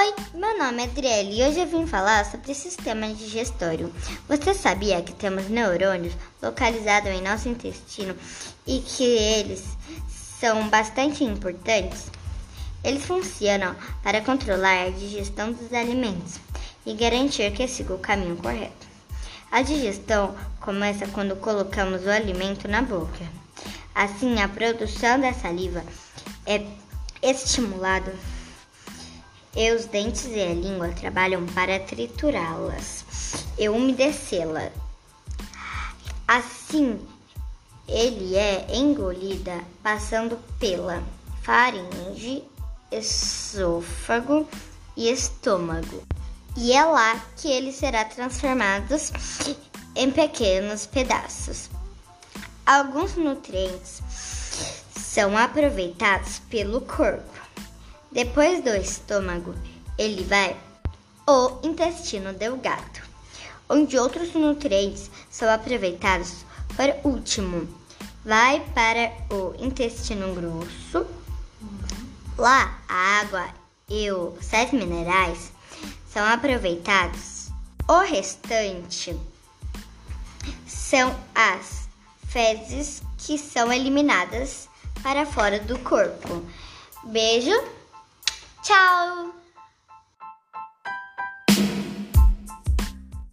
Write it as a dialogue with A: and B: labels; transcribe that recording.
A: Oi, meu nome é Adriele e hoje eu vim falar sobre sistema digestório. Você sabia que temos neurônios localizados em nosso intestino e que eles são bastante importantes? Eles funcionam para controlar a digestão dos alimentos e garantir que siga o caminho correto. A digestão começa quando colocamos o alimento na boca. Assim, a produção da saliva é estimulada e os dentes e a língua trabalham para triturá-las e umedecê-las. Assim, ele é engolida passando pela faringe, esôfago e estômago. E é lá que ele será transformado em pequenos pedaços. Alguns nutrientes são aproveitados pelo corpo. Depois do estômago, ele vai o intestino delgado, onde outros nutrientes são aproveitados por último. Vai para o intestino grosso. Lá, a água e os sais minerais são aproveitados. O restante são as fezes que são eliminadas para fora do corpo. Beijo, tchau!